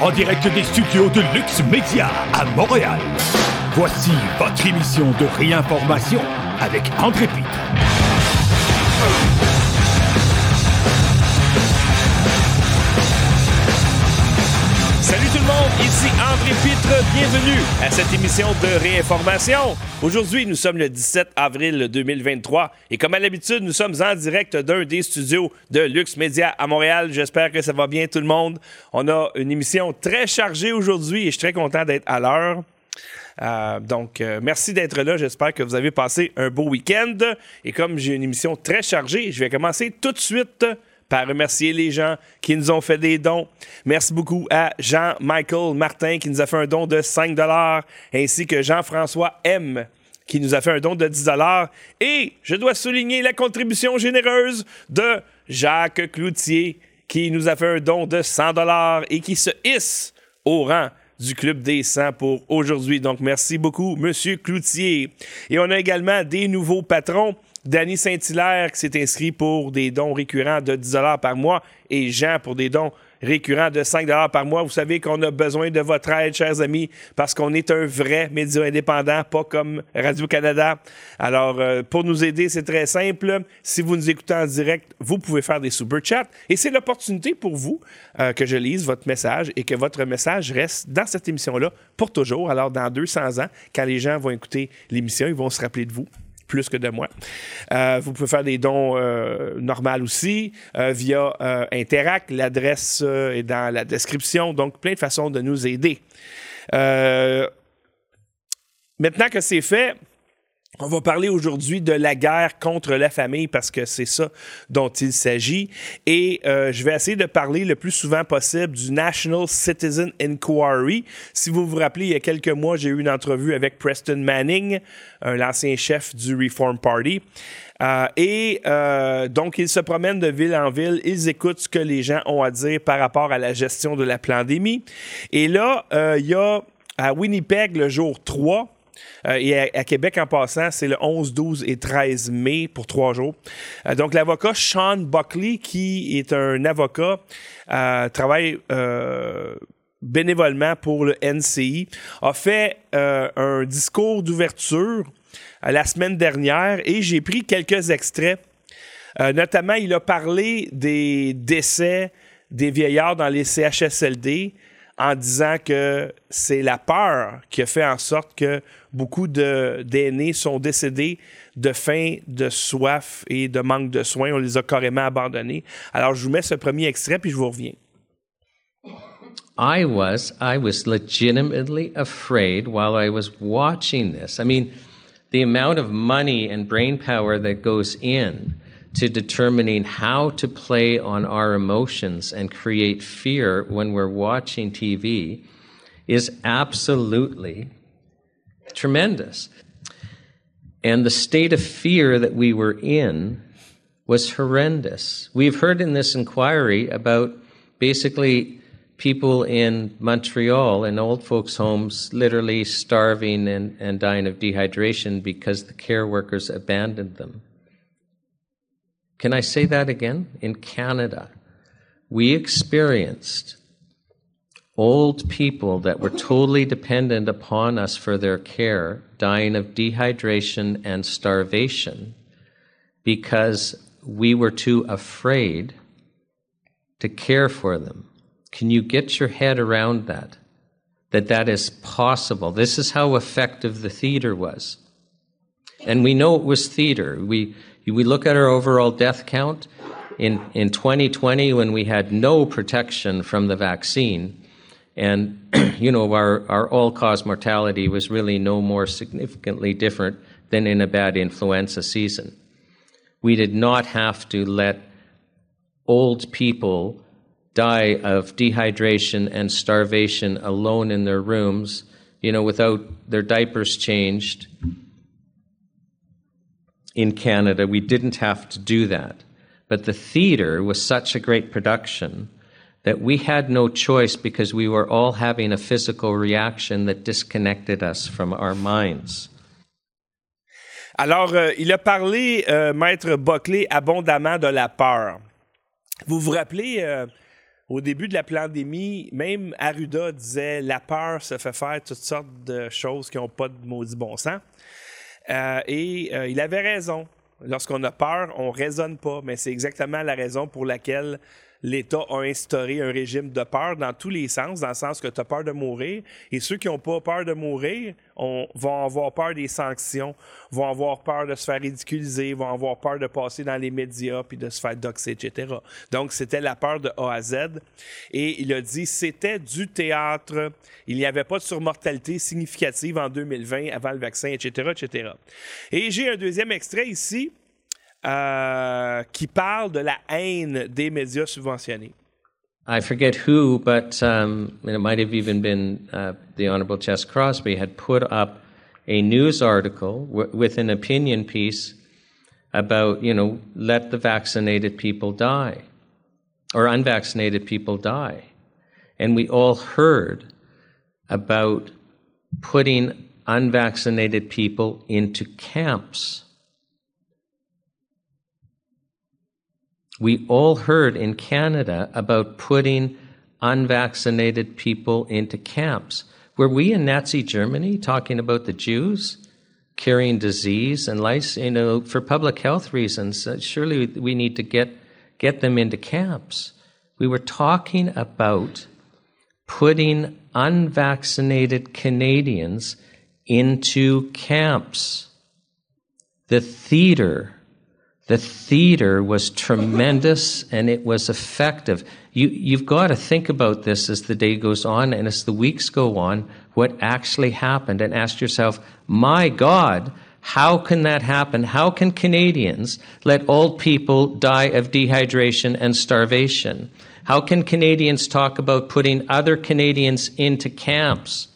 en direct des studios de Lux Media à Montréal. Voici votre émission de réinformation avec André Pitre. Bienvenue à cette émission de réinformation. Aujourd'hui, nous sommes le 17 avril 2023 et comme à l'habitude, nous sommes en direct d'un des studios de Lux Media à Montréal. J'espère que ça va bien tout le monde. On a une émission très chargée aujourd'hui et je suis très content d'être à l'heure. Euh, donc, euh, merci d'être là. J'espère que vous avez passé un beau week-end. Et comme j'ai une émission très chargée, je vais commencer tout de suite par remercier les gens qui nous ont fait des dons. Merci beaucoup à Jean-Michael Martin qui nous a fait un don de 5 ainsi que Jean-François M qui nous a fait un don de 10 Et je dois souligner la contribution généreuse de Jacques Cloutier qui nous a fait un don de 100 et qui se hisse au rang du Club des 100 pour aujourd'hui. Donc, merci beaucoup, Monsieur Cloutier. Et on a également des nouveaux patrons. Danny Saint-Hilaire qui s'est inscrit pour des dons récurrents de 10 par mois et Jean pour des dons récurrents de 5 par mois. Vous savez qu'on a besoin de votre aide, chers amis, parce qu'on est un vrai média indépendant, pas comme Radio-Canada. Alors, euh, pour nous aider, c'est très simple. Si vous nous écoutez en direct, vous pouvez faire des super chats et c'est l'opportunité pour vous euh, que je lise votre message et que votre message reste dans cette émission-là pour toujours. Alors, dans 200 ans, quand les gens vont écouter l'émission, ils vont se rappeler de vous plus que de moi. Euh, vous pouvez faire des dons euh, normaux aussi euh, via Interact. L'adresse est dans la description. Donc, plein de façons de nous aider. maintenant que c'est fait, on va parler aujourd'hui de la guerre contre la famille parce que c'est ça dont il s'agit. Et euh, je vais essayer de parler le plus souvent possible du National Citizen Inquiry. Si vous vous rappelez, il y a quelques mois, j'ai eu une entrevue avec Preston Manning, l'ancien chef du Reform Party. Euh, et euh, donc, ils se promènent de ville en ville, ils écoutent ce que les gens ont à dire par rapport à la gestion de la pandémie. Et là, il y a à Winnipeg, le jour 3, euh, et à, Québec, en passant, c'est le 11, 12 et 13 mai pour trois jours. Euh, donc, l'avocat Sean Buckley, qui est un avocat, euh, travaille bénévolement pour le NCI, a fait un discours d'ouverture la semaine dernière et j'ai pris quelques extraits. notamment, il a parlé des décès des vieillards dans les CHSLD, en disant que c'est la peur qui a fait en sorte que beaucoup d'aînés sont décédés de faim, de soif et de manque de soins. On les a carrément abandonnés. Alors, je vous mets ce premier extrait, puis je vous reviens. I was, I was legitimately afraid while I was watching this. I mean, the amount of money and brain power that goes in to determining how to play on our emotions and create fear when we're watching TV is absolutely tremendous. And the state of fear that we were in was horrendous. We've heard in this inquiry about basically people in Montreal in old folks' homes literally starving and, and dying of dehydration because the care workers abandoned them. Can I say that again? In Canada, we experienced old people that were totally dependent upon us for their care dying of dehydration and starvation because we were too afraid to care for them. Can you get your head around that? That that is possible. This is how effective the theater was. And we know it was theater. We we look at our overall death count in, in 2020 when we had no protection from the vaccine. And, you know, our, our all cause mortality was really no more significantly different than in a bad influenza season. We did not have to let old people die of dehydration and starvation alone in their rooms, you know, without their diapers changed in Canada, we didn't have to do that. But the theater was such a great production that we had no choice because we were all having a physical reaction that disconnected us from our minds. Alors, euh, il a parlé, euh, Maître Buckley, abondamment de la peur. Vous vous rappelez, euh, au début de la pandémie, même Arruda disait la peur se fait faire toutes sortes de choses qui n'ont pas de maudit bon sens. Euh, et euh, il avait raison. Lorsqu'on a peur, on raisonne pas, mais c'est exactement la raison pour laquelle l'État a instauré un régime de peur dans tous les sens, dans le sens que tu as peur de mourir. Et ceux qui n'ont pas peur de mourir on, vont avoir peur des sanctions, vont avoir peur de se faire ridiculiser, vont avoir peur de passer dans les médias puis de se faire doxer, etc. Donc, c'était la peur de A à Z. Et il a dit, c'était du théâtre. Il n'y avait pas de surmortalité significative en 2020 avant le vaccin, etc., etc. Et j'ai un deuxième extrait ici euh, qui parle de la haine des médias subventionnés. I forget who, but um, it might have even been uh, the Honorable Chess Crosby had put up a news article with an opinion piece about, you know, let the vaccinated people die or unvaccinated people die. And we all heard about putting unvaccinated people into camps. We all heard in Canada about putting unvaccinated people into camps. Were we in Nazi Germany talking about the Jews carrying disease and lice? You know, for public health reasons, uh, surely we need to get get them into camps. We were talking about putting unvaccinated Canadians into camps. The theater the theater was tremendous and it was effective. You, you've got to think about this as the day goes on and as the weeks go on, what actually happened, and ask yourself, my God, how can that happen? How can Canadians let old people die of dehydration and starvation? How can Canadians talk about putting other Canadians into camps?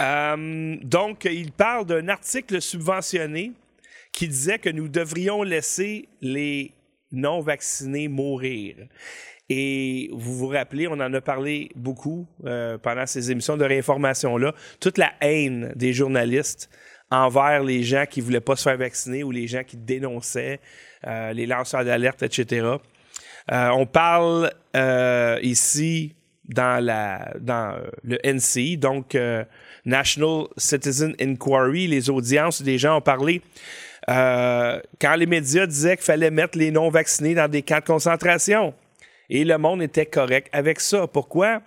Euh, donc, il parle d'un article subventionné qui disait que nous devrions laisser les non-vaccinés mourir. Et vous vous rappelez, on en a parlé beaucoup euh, pendant ces émissions de réinformation-là, toute la haine des journalistes envers les gens qui voulaient pas se faire vacciner ou les gens qui dénonçaient, euh, les lanceurs d'alerte, etc. On parle ici dans, la, dans le NCI, donc National Citizen Inquiry, les audiences des gens ont parlé. Euh, quand les médias disaient qu'il fallait mettre les non-vaccinés dans des camps de concentration. Et le monde était correct avec ça. Pourquoi?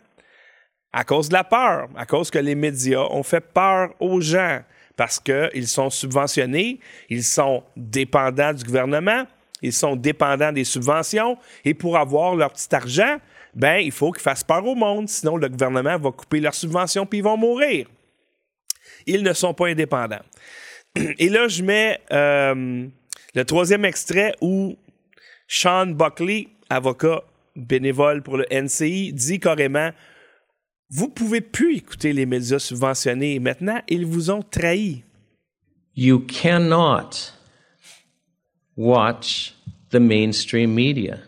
À cause de la peur, à cause que les médias ont fait peur aux gens parce qu'ils sont subventionnés, ils sont dépendants du gouvernement, ils sont dépendants des subventions et pour avoir leur petit argent, ben il faut qu'ils fassent peur au monde, sinon le gouvernement va couper leurs subventions puis ils vont mourir. Ils ne sont pas indépendants. Et là, je mets euh, le troisième extrait où Sean Buckley, avocat bénévole pour le NCI, dit carrément Vous pouvez plus écouter les médias subventionnés. Maintenant, ils vous ont trahi. You cannot watch the mainstream media.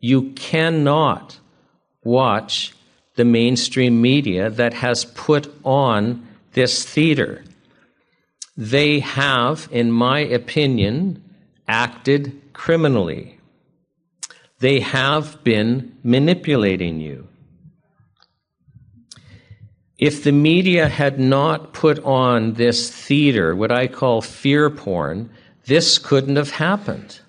You cannot watch the mainstream media that has put on this theater. They have, in my opinion, acted criminally. They have been manipulating you. If the media had not put on this theater, what I call fear porn, this couldn't have happened.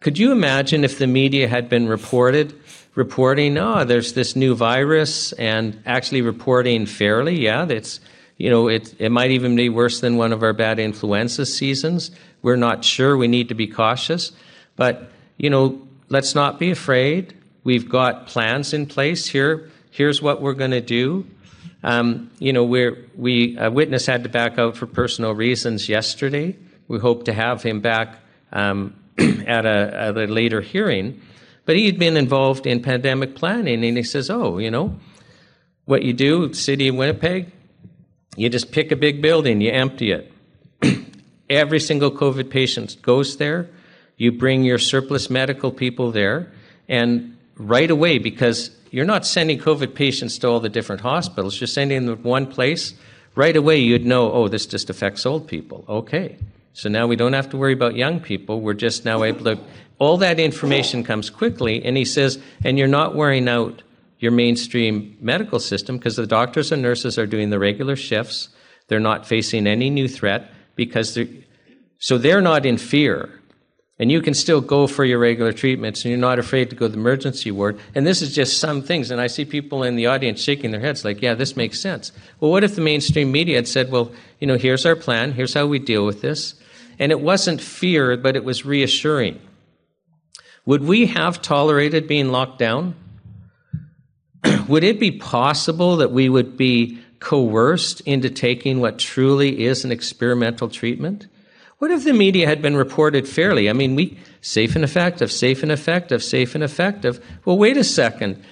Could you imagine if the media had been reported reporting, oh, there's this new virus, and actually reporting fairly, yeah, it's you know, it, it might even be worse than one of our bad influenza seasons. We're not sure. We need to be cautious. But, you know, let's not be afraid. We've got plans in place here. Here's what we're going to do. Um, you know, we're, we, a witness had to back out for personal reasons yesterday. We hope to have him back um, at, a, at a later hearing. But he had been involved in pandemic planning, and he says, oh, you know, what you do, city of Winnipeg, you just pick a big building, you empty it. Every single COVID patient goes there. You bring your surplus medical people there, and right away, because you're not sending COVID patients to all the different hospitals, you're sending them to one place. Right away, you'd know, oh, this just affects old people. Okay. So now we don't have to worry about young people. We're just now able to, all that information comes quickly. And he says, and you're not wearing out your mainstream medical system because the doctors and nurses are doing the regular shifts. They're not facing any new threat because they're, so they're not in fear. And you can still go for your regular treatments and you're not afraid to go to the emergency ward. And this is just some things. And I see people in the audience shaking their heads like, yeah, this makes sense. Well, what if the mainstream media had said, well, you know, here's our plan, here's how we deal with this. And it wasn't fear, but it was reassuring. Would we have tolerated being locked down? would it be possible that we would be coerced into taking what truly is an experimental treatment? What if the media had been reported fairly? I mean, we safe and effective, safe and effective, safe and effective. Well, wait a second.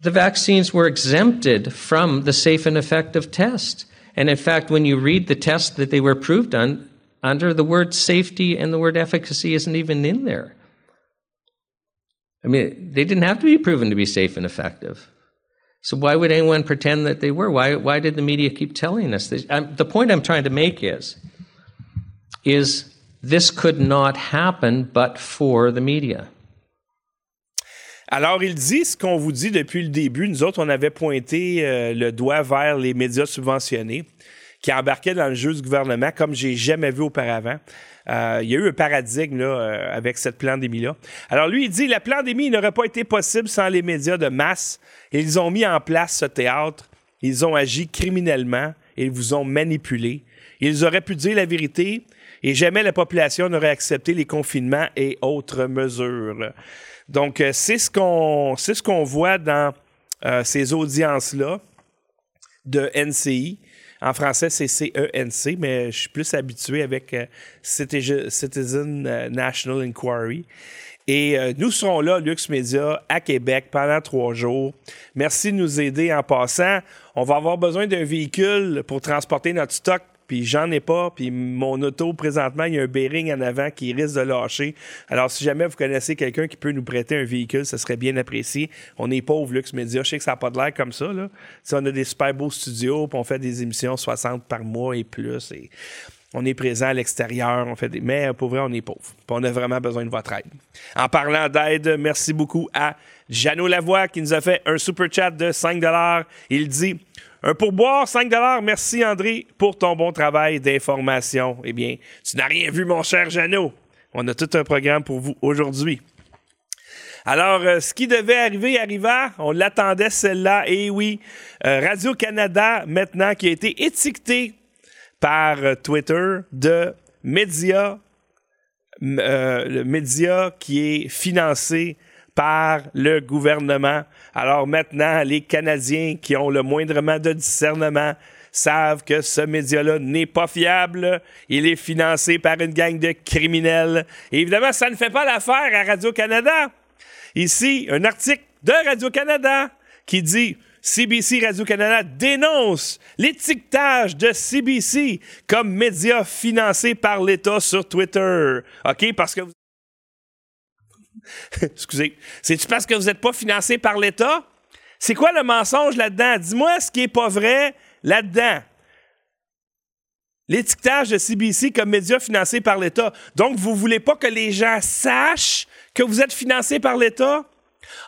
The vaccines were exempted from the safe and effective test. And in fact, when you read the test that they were approved on, under the word safety and the word efficacy isn't even in there. I mean, they didn't have to be proven to be safe and effective. So why would anyone pretend that they were? Why, why did the media keep telling us this? Um, the point I'm trying to make is is this could not happen but for the media. Alors, il dit ce qu'on vous dit depuis le début. Nous autres, on avait pointé euh, le doigt vers les médias subventionnés qui embarquaient dans le jeu du gouvernement comme j'ai jamais vu auparavant. Euh, il y a eu un paradigme là, euh, avec cette pandémie-là. Alors lui, il dit la pandémie n'aurait pas été possible sans les médias de masse. Ils ont mis en place ce théâtre. Ils ont agi criminellement. Ils vous ont manipulé. Ils auraient pu dire la vérité et jamais la population n'aurait accepté les confinements et autres mesures. Donc, euh, c'est ce qu'on ce qu'on voit dans euh, ces audiences-là de NCI. En français, c'est CENC, mais je suis plus habitué avec euh, Citizen National Inquiry. Et nous serons là, Lux Media, à Québec pendant trois jours. Merci de nous aider en passant. On va avoir besoin d'un véhicule pour transporter notre stock puis j'en ai pas, puis mon auto, présentement, il y a un bearing en avant qui risque de lâcher. Alors, si jamais vous connaissez quelqu'un qui peut nous prêter un véhicule, ce serait bien apprécié. On est pauvre, Lux Media. Je sais que ça n'a pas de l'air comme ça, là. Si on a des super beaux studios, puis on fait des émissions 60 par mois et plus, et on est présent à l'extérieur, on fait des... Mais pour vrai, on est pauvre. On a vraiment besoin de votre aide. En parlant d'aide, merci beaucoup à Jeannot Lavoie qui nous a fait un super chat de 5 Il dit un pourboire, 5 Merci, André, pour ton bon travail d'information. Eh bien, tu n'as rien vu, mon cher Jeannot. On a tout un programme pour vous aujourd'hui. Alors, euh, ce qui devait arriver arriva. On l'attendait, celle-là. Et oui, euh, Radio-Canada, maintenant, qui a été étiqueté par euh, Twitter de média, le média qui est financé par le gouvernement. Alors maintenant, les Canadiens qui ont le moindrement de discernement savent que ce média-là n'est pas fiable. Il est financé par une gang de criminels. Et évidemment, ça ne fait pas l'affaire à Radio-Canada. Ici, un article de Radio-Canada qui dit CBC Radio-Canada dénonce l'étiquetage de CBC comme média financé par l'État sur Twitter. OK? Parce que vous Excusez. C'est-tu parce que vous n'êtes pas financé par l'État? C'est quoi le mensonge là-dedans? Dis-moi ce qui n'est pas vrai là-dedans. L'étiquetage de CBC comme média financé par l'État. Donc, vous ne voulez pas que les gens sachent que vous êtes financé par l'État?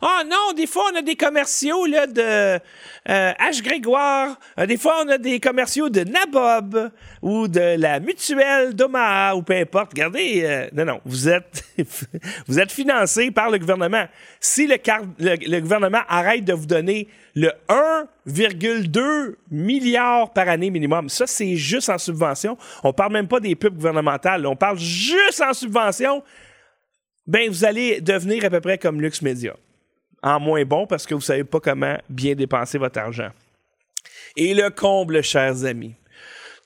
Ah non, des fois, on a des commerciaux là, de euh, H. Grégoire. Euh, des fois, on a des commerciaux de Nabob ou de la mutuelle d'Omaha ou peu importe. Regardez, euh, non, non, vous êtes, vous financé par le gouvernement. Si le, gouvernement arrête de vous donner le 1,2 milliard par année minimum, ça, c'est juste en subvention. On parle même pas des pubs gouvernementales. On parle juste en subvention. Ben, vous allez devenir à peu près comme Lux Media en moins bon parce que vous ne savez pas comment bien dépenser votre argent. Et le comble, chers amis.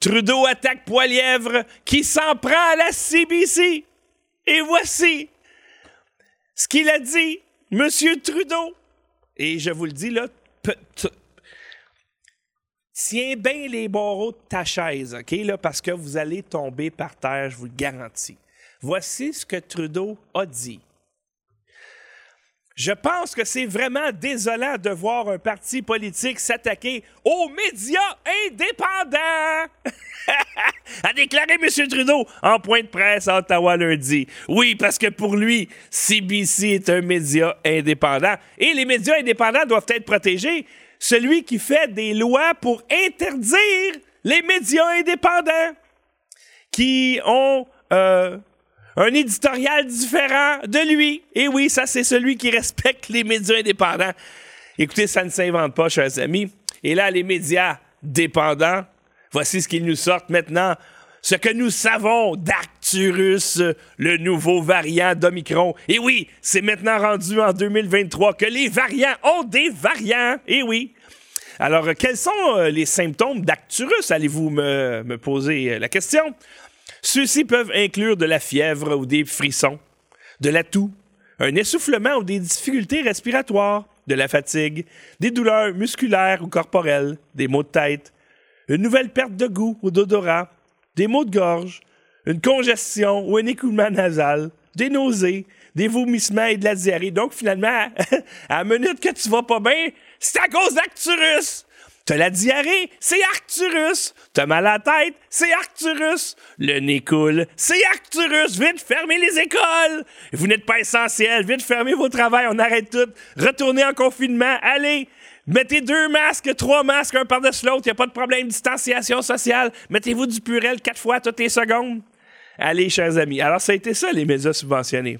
Trudeau attaque Poilièvre qui s'en prend à la CBC. Et voici ce qu'il a dit, Monsieur Trudeau. Et je vous le dis là, tiens bien les barreaux de ta chaise, OK, parce que vous allez tomber par terre, je vous le garantis. Voici ce que Trudeau a dit. Je pense que c'est vraiment désolant de voir un parti politique s'attaquer aux médias indépendants. a déclaré M. Trudeau en point de presse à Ottawa lundi. Oui, parce que pour lui, CBC est un média indépendant. Et les médias indépendants doivent être protégés. Celui qui fait des lois pour interdire les médias indépendants qui ont euh, un éditorial différent de lui. Et oui, ça, c'est celui qui respecte les médias indépendants. Écoutez, ça ne s'invente pas, chers amis. Et là, les médias dépendants, voici ce qu'ils nous sortent maintenant. Ce que nous savons d'Arcturus, le nouveau variant d'Omicron. Et oui, c'est maintenant rendu en 2023 que les variants ont des variants. Et oui. Alors, quels sont euh, les symptômes d'Arcturus? Allez-vous me, me poser la question? Ceux-ci peuvent inclure de la fièvre ou des frissons, de la toux, un essoufflement ou des difficultés respiratoires, de la fatigue, des douleurs musculaires ou corporelles, des maux de tête, une nouvelle perte de goût ou d'odorat, des maux de gorge, une congestion ou un écoulement nasal, des nausées, des vomissements et de la diarrhée. Donc, finalement, à la minute que tu vas pas bien, c'est à cause d'Acturus. T'as la diarrhée, c'est Arcturus. T'as mal à la tête, c'est Arcturus. Le nez coule, c'est Arcturus. Vite, fermez les écoles. Vous n'êtes pas essentiel. Vite, fermez vos travails. On arrête tout. Retournez en confinement. Allez. Mettez deux masques, trois masques, un par-dessus l'autre. Il a pas de problème. Distanciation sociale. Mettez-vous du purel quatre fois toutes les secondes. Allez, chers amis. Alors, ça a été ça, les médias subventionnés.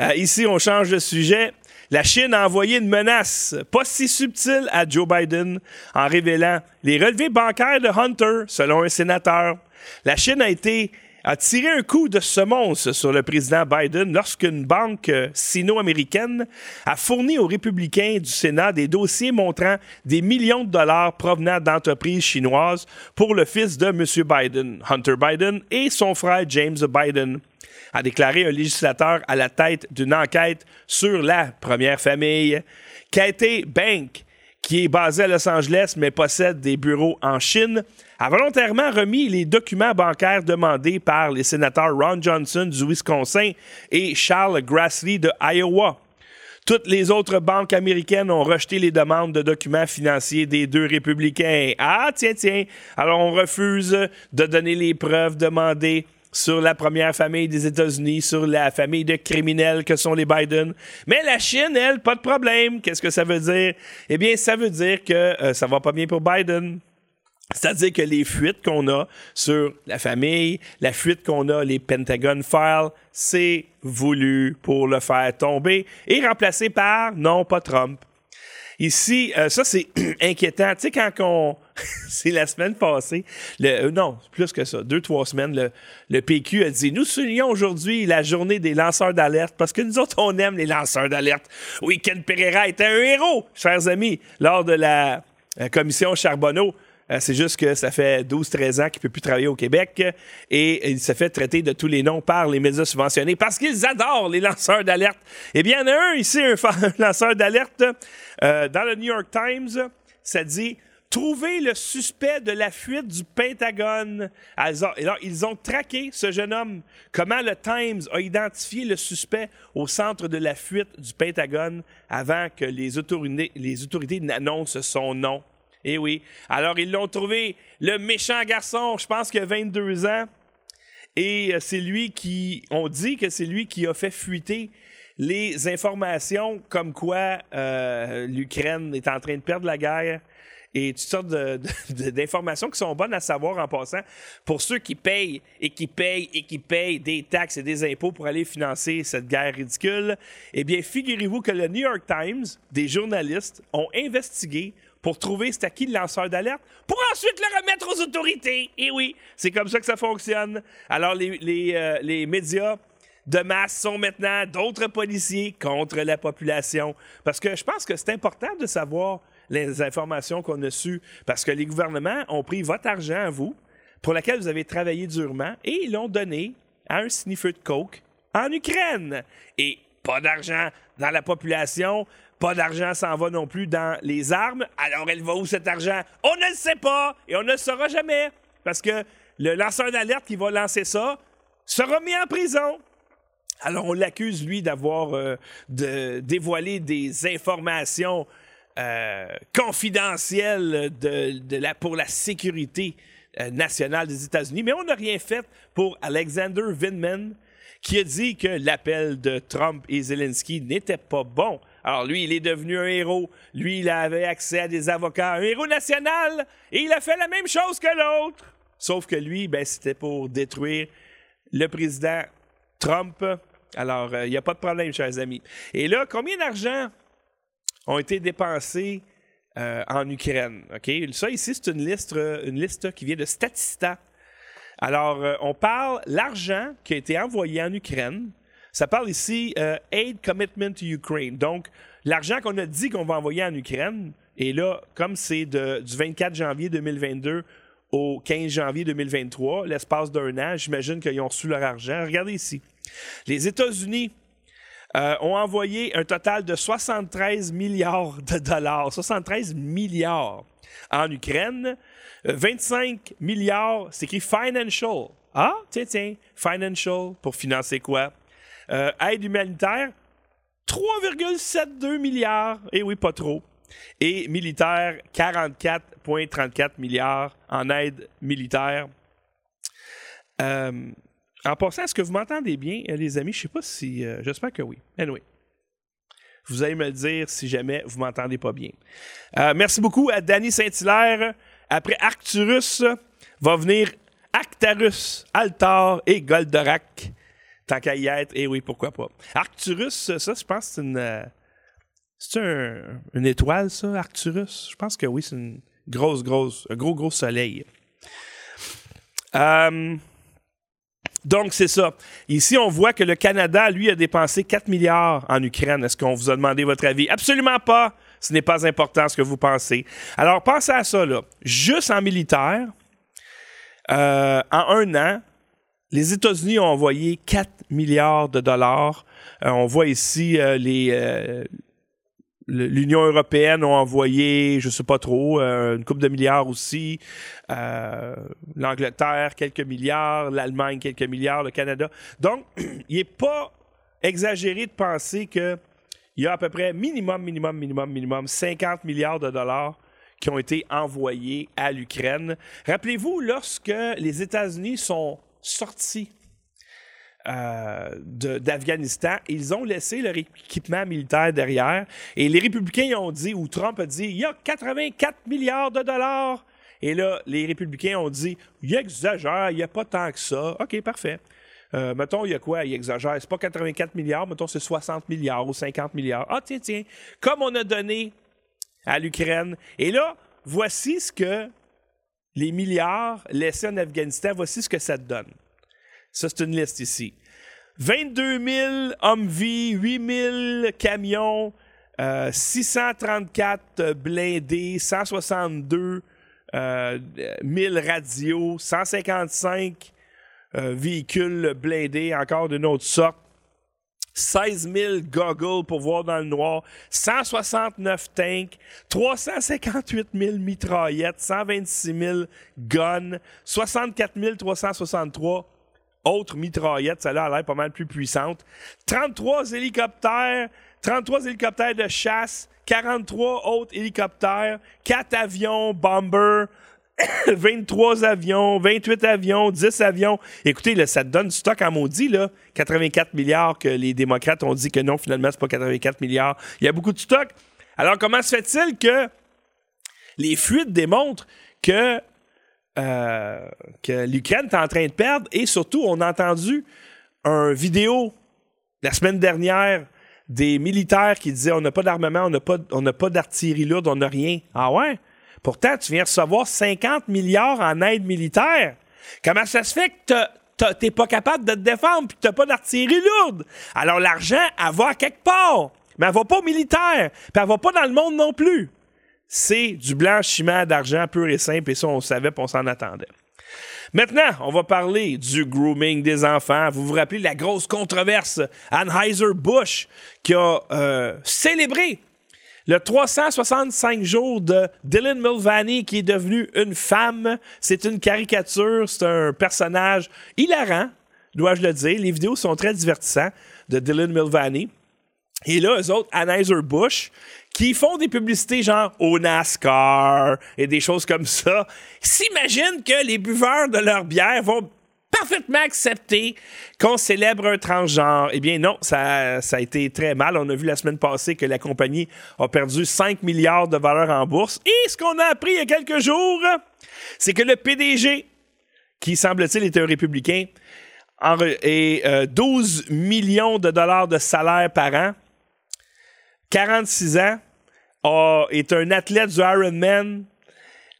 Euh, ici, on change de sujet. La Chine a envoyé une menace pas si subtile à Joe Biden en révélant les relevés bancaires de Hunter, selon un sénateur. La Chine a été a tiré un coup de semonce sur le président Biden lorsqu'une banque euh, sino-américaine a fourni aux républicains du Sénat des dossiers montrant des millions de dollars provenant d'entreprises chinoises pour le fils de M. Biden, Hunter Biden, et son frère James Biden a déclaré un législateur à la tête d'une enquête sur la première famille. Katie Bank, qui est basée à Los Angeles mais possède des bureaux en Chine, a volontairement remis les documents bancaires demandés par les sénateurs Ron Johnson du Wisconsin et Charles Grassley de Iowa. Toutes les autres banques américaines ont rejeté les demandes de documents financiers des deux républicains. Ah, tiens, tiens. Alors, on refuse de donner les preuves demandées sur la première famille des États-Unis, sur la famille de criminels que sont les Biden. Mais la Chine, elle, pas de problème. Qu'est-ce que ça veut dire? Eh bien, ça veut dire que euh, ça va pas bien pour Biden. C'est-à-dire que les fuites qu'on a sur la famille, la fuite qu'on a, les Pentagon Files, c'est voulu pour le faire tomber et remplacé par, non, pas Trump. Ici, euh, ça c'est inquiétant. Tu sais, quand on. c'est la semaine passée, euh, non, plus que ça, deux, trois semaines, le, PQ a dit Nous soulignons aujourd'hui la journée des lanceurs d'alerte parce que nous autres, on aime les lanceurs d'alerte. Oui, Ken Pereira était un héros, chers amis, lors de la, la commission Charbonneau. Euh, c'est juste que ça fait 12-13 ans qu'il ne peut plus travailler au Québec et il se fait traiter de tous les noms par les médias subventionnés parce qu'ils adorent les lanceurs d'alerte. Eh bien, il y en a un ici, un, lanceur d'alerte. Euh, dans le New York Times, ça dit Trouver le suspect de la fuite du Pentagone. Alors, ils ont traqué ce jeune homme. Comment le Times a identifié le suspect au centre de la fuite du Pentagone avant que les autorités, n'annoncent son nom? Eh oui. Alors, ils l'ont trouvé, le méchant garçon, je pense qu'il a 22 ans. Et euh, c'est lui qui, on dit que c'est lui qui a fait fuiter les informations comme quoi euh, l'Ukraine est en train de perdre la guerre et toutes sortes d'informations qui sont bonnes à savoir en passant pour ceux qui payent et qui payent et qui payent des taxes et des impôts pour aller financer cette guerre ridicule. Eh bien, figurez-vous que le New York Times, des journalistes, ont investigué pour trouver c'est à qui le lanceur d'alerte, pour ensuite le remettre aux autorités. Et oui, c'est comme ça que ça fonctionne. Alors, les, les, euh, les médias de masse sont maintenant d'autres policiers contre la population. Parce que je pense que c'est important de savoir les informations qu'on a sues, parce que les gouvernements ont pris votre argent à vous, pour lequel vous avez travaillé durement, et ils l'ont donné à un sniffeur de coke en Ukraine. Et pas d'argent dans la population, pas d'argent s'en va non plus dans les armes. Alors, elle va où cet argent? On ne le sait pas et on ne le saura jamais. Parce que le lanceur d'alerte qui va lancer ça sera mis en prison. Alors, on l'accuse, lui, d'avoir euh, dévoilé des informations euh, confidentielles de, la, pour la sécurité euh, nationale des États-Unis, mais on n'a rien fait pour Alexander Vindman, qui a dit que l'appel de Trump et Zelensky n'était pas bon. Alors lui, il est devenu un héros. Lui, il avait accès à des avocats, un héros national, et il a fait la même chose que l'autre. Sauf que lui, ben, c'était pour détruire le président Trump. Alors, euh, il n'y a pas de problème, chers amis. Et là, combien d'argent ont été dépensés euh, en Ukraine? Ça, ici, c'est une liste, une liste qui vient de Statista. Alors, euh, on parle l'argent qui a été envoyé en Ukraine. Ça parle ici Aid Commitment to Ukraine. Donc, l'argent qu'on a dit qu'on va envoyer en Ukraine. Et là, comme c'est du 24 janvier 2022 au 15 janvier 2023, l'espace d'un an, j'imagine qu'ils ont reçu leur argent. Regardez ici. Les États-Unis euh, ont envoyé un total de 73 milliards de dollars, 73 milliards en Ukraine. 25 euh, milliards, c'est écrit financial. Ah, tiens, tiens, financial, pour financer quoi? Euh, aide humanitaire, 3,72 milliards. Eh oui, pas trop. Et militaire, 44,34 milliards en aide militaire. En passant, est-ce que vous m'entendez bien, euh, les amis? Je ne sais pas si. Euh, j'espère que oui. Anyway. Vous allez me le dire si jamais vous m'entendez pas bien. Euh, merci beaucoup à Danny Saint-Hilaire. Après Arcturus, va venir Actarus, Altar et Goldorak. Tant qu'à y être, et oui, pourquoi pas. Arcturus, ça, je pense c'est une. c'est un, une étoile, ça, Arcturus? Je pense que oui, c'est une grosse, grosse, un gros, gros soleil. Euh, donc, c'est ça. Ici, on voit que le Canada, lui, a dépensé 4 milliards en Ukraine. Est-ce qu'on vous a demandé votre avis? Absolument pas. Ce n'est pas important ce que vous pensez. Alors, pensez à ça, là. Juste en militaire, euh, en un an, les États-Unis ont envoyé 4 milliards de dollars. Euh, on voit ici euh, les, L'Union européenne a envoyé, je sais pas trop, euh, une coupe de milliards aussi. Euh, L'Angleterre, quelques milliards. L'Allemagne, quelques milliards. Le Canada. Donc, il n'est pas exagéré de penser qu'il y a à peu près minimum, minimum, minimum, minimum 50 milliards de dollars qui ont été envoyés à l'Ukraine. Rappelez-vous, lorsque les États-Unis sont sortis euh, d'Afghanistan. Ils ont laissé leur équipement militaire derrière. Et les républicains ont dit, ou Trump a dit, il y a 84 milliards de dollars. Et là, les républicains ont dit, il exagère, il n'y a pas tant que ça. OK, parfait. Euh, mettons, il y a quoi? Il exagère. C'est pas 84 milliards, mettons, c'est 60 milliards ou 50 milliards. Ah, tiens, tiens. Comme on a donné à l'Ukraine. Et là, voici ce que les milliards laissés en Afghanistan, voici ce que ça donne. Ça, c'est une liste ici. 22 000 Humvee, 8 000 camions, 634 euh, blindés, 162 euh, 000 radios, 155 euh, véhicules blindés, encore d'une autre sorte. 16 000 goggles pour voir dans le noir, 169 tanks, 358 000 mitraillettes, 126 000 guns, 64 363 autre mitraillette, celle-là a l'air pas mal plus puissante. 33 hélicoptères, 33 hélicoptères de chasse, 43 autres hélicoptères, 4 avions, bomber, 23 avions, 28 avions, 10 avions. Écoutez, là, ça donne du stock en maudit, là. 84 milliards que les démocrates ont dit que non, finalement, c'est pas 84 milliards. Il y a beaucoup de stock. Alors, comment se fait-il que les fuites démontrent que euh, que l'Ukraine est en train de perdre. Et surtout, on a entendu un vidéo la semaine dernière des militaires qui disaient on n'a pas d'armement, on n'a pas, d'artillerie lourde, on n'a rien. Ah ouais? Pourtant, tu viens recevoir 50 milliards en aide militaire. Comment ça se fait que t'es pas capable de te défendre puis que t'as pas d'artillerie lourde? Alors l'argent, elle va à quelque part. Mais elle va pas au militaire. Puis elle va pas dans le monde non plus c'est du blanchiment d'argent pur et simple, et ça, on savait, on s'en attendait. Maintenant, on va parler du grooming des enfants. Vous vous rappelez la grosse controverse Anheuser-Busch qui a euh, célébré le 365 jours de Dylan Mulvaney qui est devenu une femme. C'est une caricature, c'est un personnage hilarant, dois-je le dire. Les vidéos sont très divertissantes de Dylan Mulvaney. Et là, eux autres, Anheuser-Busch, qui font des publicités genre au NASCAR et des choses comme ça, s'imaginent que les buveurs de leur bière vont parfaitement accepter qu'on célèbre un transgenre. Eh bien non, ça, ça a été très mal. On a vu la semaine passée que la compagnie a perdu 5 milliards de valeur en bourse. Et ce qu'on a appris il y a quelques jours, c'est que le PDG, qui semble-t-il était un républicain, et 12 euh, millions de dollars de salaire par an, 46 ans, est un athlète du Ironman.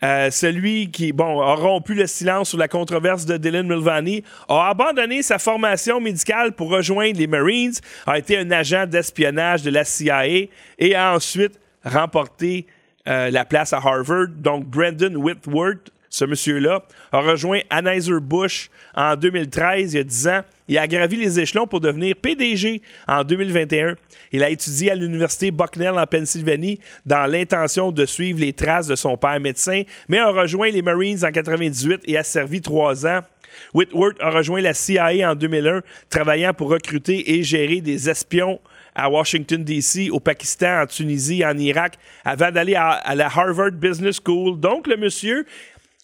Euh, celui qui, bon, a rompu le silence sur la controverse de Dylan Mulvaney, a abandonné sa formation médicale pour rejoindre les Marines, a été un agent d'espionnage de la CIA et a ensuite remporté euh, la place à Harvard. Donc, Brandon Whitworth, ce monsieur-là, a rejoint Anheuser-Busch en 2013, il y a 10 ans. Il a gravi les échelons pour devenir PDG en 2021. Il a étudié à l'université Bucknell en Pennsylvanie dans l'intention de suivre les traces de son père médecin, mais a rejoint les Marines en 98 et a servi trois ans. Whitworth a rejoint la CIA en 2001, travaillant pour recruter et gérer des espions à Washington, D.C., au Pakistan, en Tunisie, en Irak, avant d'aller à, à, la Harvard Business School. Donc, le monsieur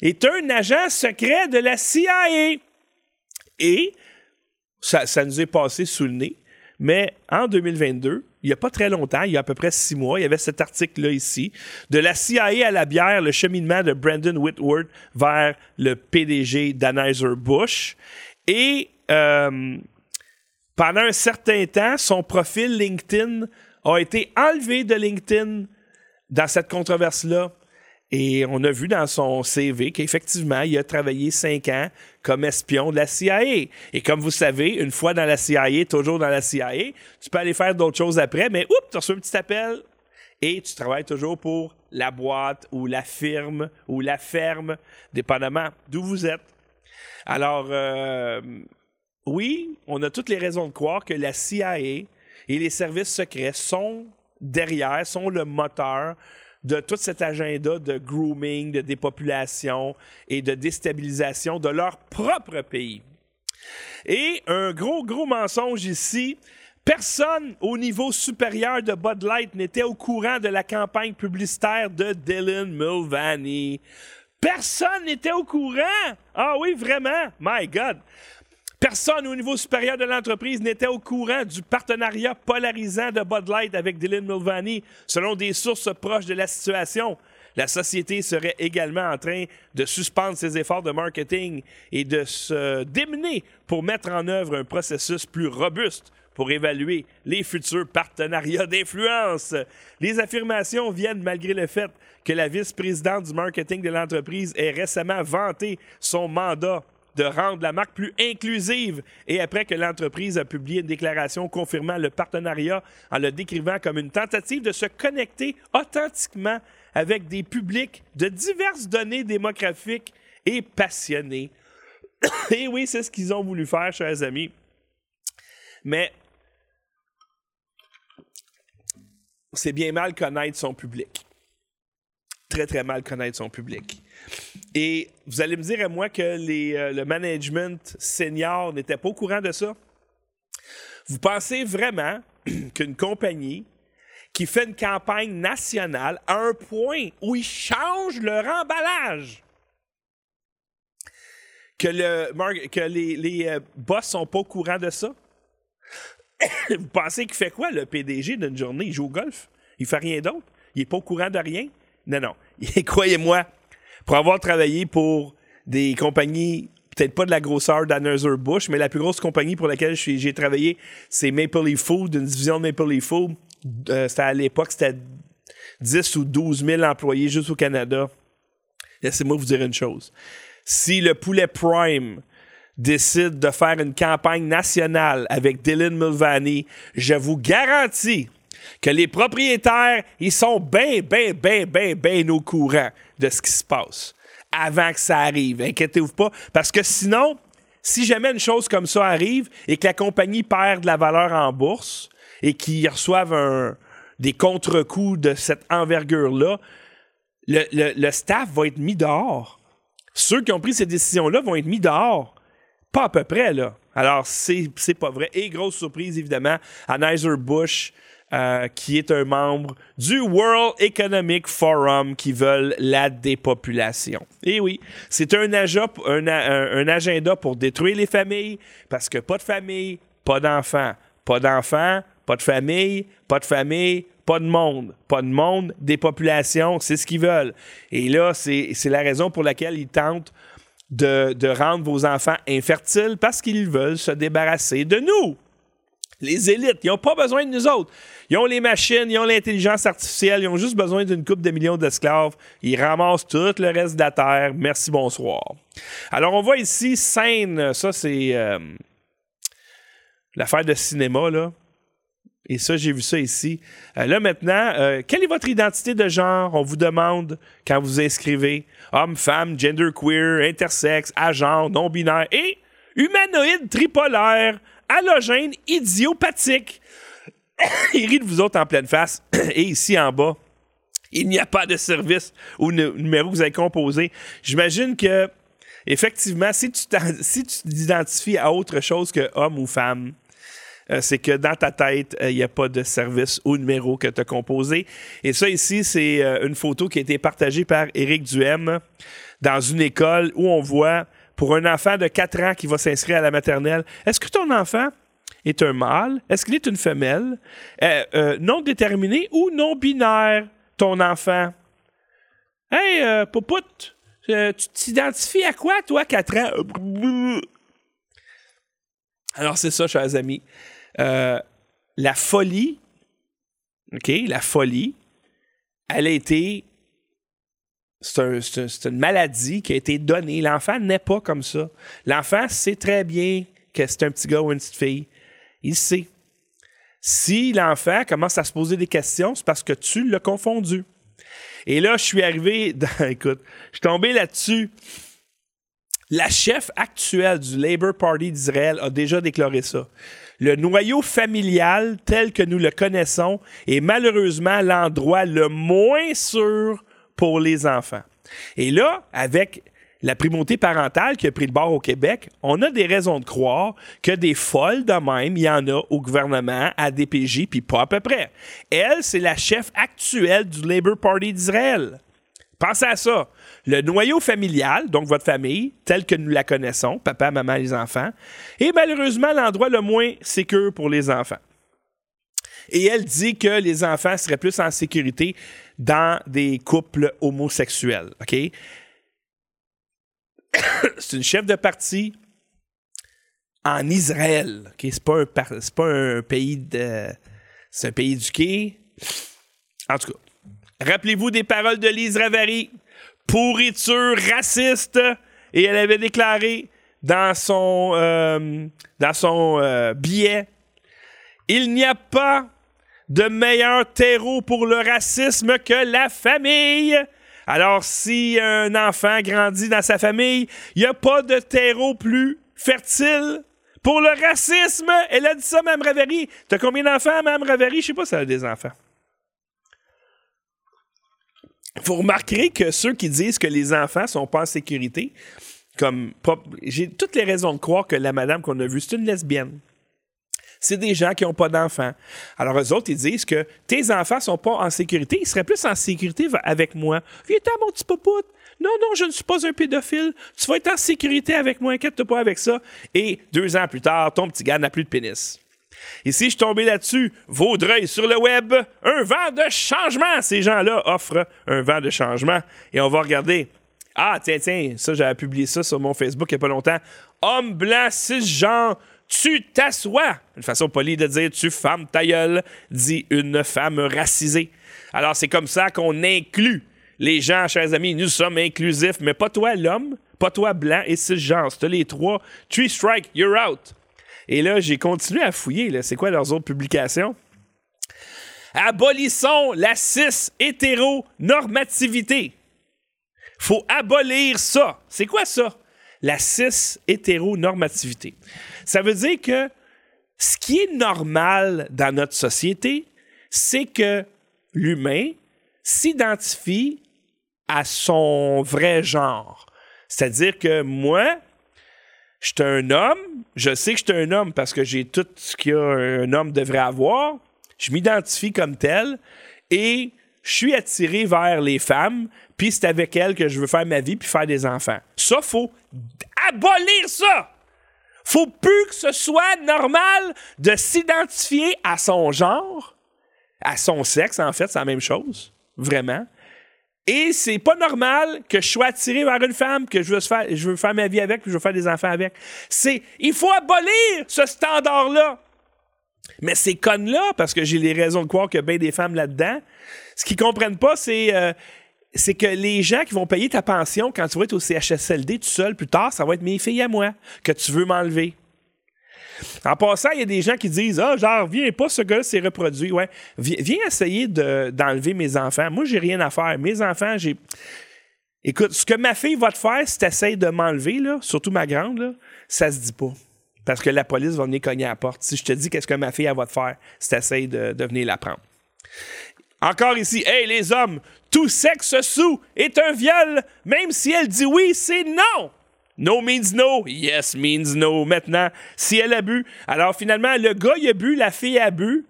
est un agent secret de la CIA. Et ça, ça nous est passé sous le nez. Mais en 2022, il n'y a pas très longtemps, il y a à peu près six mois, il y avait cet article-là ici, de la CIA à la bière, le cheminement de Brandon Whitworth vers le PDG d'Anheuser-Busch. Et euh, pendant un certain temps, son profil LinkedIn a été enlevé de LinkedIn dans cette controverse-là. Et on a vu dans son CV qu'effectivement, il a travaillé cinq ans comme espion de la CIA. Et comme vous savez, une fois dans la CIA, toujours dans la CIA, tu peux aller faire d'autres choses après, mais oups, tu reçois un petit appel et tu travailles toujours pour la boîte ou la firme ou la ferme, dépendamment d'où vous êtes. Alors, euh, oui, on a toutes les raisons de croire que la CIA et les services secrets sont derrière, sont le moteur de tout cet agenda de grooming, de dépopulation et de déstabilisation de leur propre pays. Et un gros, gros mensonge ici, Personne au niveau supérieur de Bud Light n'était au courant de la campagne publicitaire de Dylan Mulvaney. Personne n'était au courant. Ah oui, vraiment? My God. Personne au niveau supérieur de l'entreprise n'était au courant du partenariat polarisant de Bud Light avec Dylan Mulvaney, selon des sources proches de la situation. La société serait également en train de suspendre ses efforts de marketing et de se démener pour mettre en œuvre un processus plus robuste pour évaluer les futurs partenariats d'influence. Les affirmations viennent malgré le fait que la vice-présidente du marketing de l'entreprise ait récemment vanté son mandat de rendre la marque plus inclusive. Et après que l'entreprise a publié une déclaration confirmant le partenariat en le décrivant comme une tentative de se connecter authentiquement avec des publics de diverses données démographiques et passionnés. et oui, c'est ce qu'ils ont voulu faire, chers amis. Mais c'est bien mal connaître son public. Très, très mal connaître son public. Et vous allez me dire à moi que euh, le management senior n'était pas au courant de ça? Vous pensez vraiment qu'une compagnie qui fait une campagne nationale à un point où ils changent leur emballage, que, le, que les, les euh, boss sont pas au courant de ça? Vous pensez qu'il fait quoi, le PDG d'une journée? Il joue au golf? Il fait rien d'autre? Il n'est pas au courant de rien? Non, non. Croyez-moi, pour avoir travaillé pour des compagnies, peut-être pas de la grosseur d'Anheuser-Busch, mais la plus grosse compagnie pour laquelle j'ai travaillé, c'est Maple Leaf Food, une division de Maple Leaf Food. Euh, c'était à l'époque, c'était 10 ou 12 000 employés juste au Canada. Laissez-moi vous dire une chose. Si le poulet Prime décide de faire une campagne nationale avec Dylan Mulvaney, je vous garantis que les propriétaires, ils sont bien, bien, bien, bien, bien au courant de ce qui se passe avant que ça arrive. Inquiétez-vous pas, parce que sinon, si jamais une chose comme ça arrive et que la compagnie perd de la valeur en bourse et qu'ils reçoivent des contre-coups de cette envergure-là, le, staff va être mis dehors. Ceux qui ont pris ces décisions-là vont être mis dehors. Pas à peu près, là. Alors, c'est pas vrai. Et grosse surprise, évidemment, Anheuser-Busch euh, qui est un membre du World Economic Forum qui veulent la dépopulation. Et oui, c'est un, un, agenda pour détruire les familles, parce que pas de famille, pas d'enfants. Pas d'enfants, pas de famille, pas de famille, pas de monde. Pas de monde, des populations, c'est ce qu'ils veulent. Et là, c'est la raison pour laquelle ils tentent de, de rendre vos enfants infertiles parce qu'ils veulent se débarrasser de nous. Les élites, ils n'ont pas besoin de nous autres. Ils ont les machines, ils ont l'intelligence artificielle, ils ont juste besoin d'une coupe de millions d'esclaves. Ils ramassent tout le reste de la terre. Merci, bonsoir. Alors, on voit ici scène, ça c'est euh, l'affaire de cinéma, là. Et ça, j'ai vu ça ici. Euh, là, maintenant, euh, quelle est votre identité de genre? On vous demande quand vous inscrivez. Homme, femme, gender queer, intersexe, agent, non-binaire et humanoïde tripolaire halogène idiopathique. Il rit vous autres en pleine face. Et ici en bas, il n'y a pas de service ou numéro que vous avez composé. J'imagine que, effectivement, si tu t'identifies à autre chose que homme ou femme, euh, c'est que dans ta tête, euh, il n'y a pas de service ou numéro que tu as composé. Et ça ici, c'est euh, une photo qui a été partagée par Éric Duhem dans une école où on voit pour un enfant de 4 ans qui va s'inscrire à la maternelle, est-ce que ton enfant est un mâle? Est-ce qu'il est une femelle? Euh, euh, non déterminé ou non binaire, ton enfant? Hey, euh, Popout, tu t'identifies à quoi, toi, 4 ans? Alors, c'est ça, chers amis. la folie, OK, la folie, elle a été c'est une maladie qui a été donnée. L'enfant n'est pas comme ça. L'enfant sait très bien que c'est un petit gars ou une petite fille. Il sait. Si l'enfant commence à se poser des questions, c'est parce que tu l'as confondu. Et là, je suis arrivé dans, écoute, je suis tombé là-dessus. La chef actuelle du Labour Party d'Israël a déjà déclaré ça. Le noyau familial tel que nous le connaissons est malheureusement l'endroit le moins sûr pour les enfants. Et là, avec la primauté parentale qui a pris le bord au Québec, on a des raisons de croire que des folles de même, il y en a au gouvernement, à DPJ, puis pas à peu près. Elle, c'est la chef actuelle du Labour Party d'Israël. Pensez à ça. Le noyau familial, donc votre famille, telle que nous la connaissons, papa, maman, les enfants, est malheureusement l'endroit le moins sécur pour les enfants. Et elle dit que les enfants seraient plus en sécurité dans des couples homosexuels. OK? c'est une chef de parti en Israël. OK? C'est pas, un, pas un pays de. C'est un pays éduqué. En tout cas, rappelez-vous des paroles de Lise Ravary. Pourriture raciste. Et elle avait déclaré dans son, euh, dans son euh, billet Il n'y a pas de meilleur terreau pour le racisme que la famille. Alors, si un enfant grandit dans sa famille, il n'y a pas de terreau plus fertile pour le racisme. Elle a dit ça, Mme Ravery. T'as combien d'enfants, Mme Ravery? Je sais pas si elle a des enfants. Vous remarquerez que ceux qui disent que les enfants sont pas en sécurité, comme j'ai toutes les raisons de croire que la madame qu'on a vue, c'est une lesbienne c'est des gens qui n'ont pas d'enfants. Alors, eux autres, ils disent que tes enfants sont pas en sécurité. Ils seraient plus en sécurité avec moi. Viens-t'en, mon petit popoute. Non, non, je ne suis pas un pédophile. Tu vas être en sécurité avec moi. Inquiète-toi pas avec ça. Et deux ans plus tard, ton petit gars n'a plus de pénis. Ici, je suis tombé là-dessus. Vaudreuil sur le web. Un vent de changement. Ces gens-là offrent un vent de changement. Et on va regarder. Ah, tiens, tiens, ça, j'avais publié ça sur mon Facebook il n'y a pas longtemps. Homme blanc, cisgenre, tu t'assois. Une façon polie de dire tu femme ta gueule, dit une femme racisée. Alors c'est comme ça qu'on inclut les gens, chers amis. Nous sommes inclusifs, mais pas toi l'homme, pas toi blanc et cisgenre. C'est les trois. Three strike, you're out. Et là, j'ai continué à fouiller. C'est quoi leurs autres publications? Abolissons la cis-hétéronormativité. Faut abolir ça. C'est quoi ça? La cis-hétéronormativité. Ça veut dire que ce qui est normal dans notre société, c'est que l'humain s'identifie à son vrai genre. C'est-à-dire que moi, je suis un homme, je sais que je suis un homme parce que j'ai tout ce qu'un homme devrait avoir. je m'identifie comme tel et je suis attiré vers les femmes, puis c'est avec elles que je veux faire ma vie puis faire des enfants. Ça, faut abolir ça! Faut plus que ce soit normal de s'identifier à son genre, à son sexe, en fait, c'est la même chose, vraiment. Et c'est pas normal que je sois attiré vers une femme, que je veux, faire, je veux faire ma vie avec, que je veux faire des enfants avec. C'est, il faut abolir ce standard-là. Mais ces connes-là, parce que j'ai les raisons de croire a bien des femmes là-dedans, ce qu'ils comprennent pas, c'est euh, c'est que les gens qui vont payer ta pension quand tu vas être au CHSLD tout seul plus tard, ça va être mes filles à moi que tu veux m'enlever. En passant, il y a des gens qui disent Ah, genre, viens pas, ce gars-là s'est reproduit. Ouais. Viens, essayer d'enlever mes enfants. Moi, j'ai rien à faire. Mes enfants, j'ai. Écoute, ce que ma fille va te faire si tu essaies de m'enlever, surtout ma grande, là, ça se dit pas. Parce que la police va venir cogner à la porte. Si je te dis qu'est-ce que ma fille va te faire si tu essaies de, de venir la prendre. Encore ici, hey les hommes, tout sexe sous est un viol, même si elle dit oui, c'est non. No means no, yes means no. Maintenant, si elle a bu, alors finalement, le gars, il a bu, la fille a bu,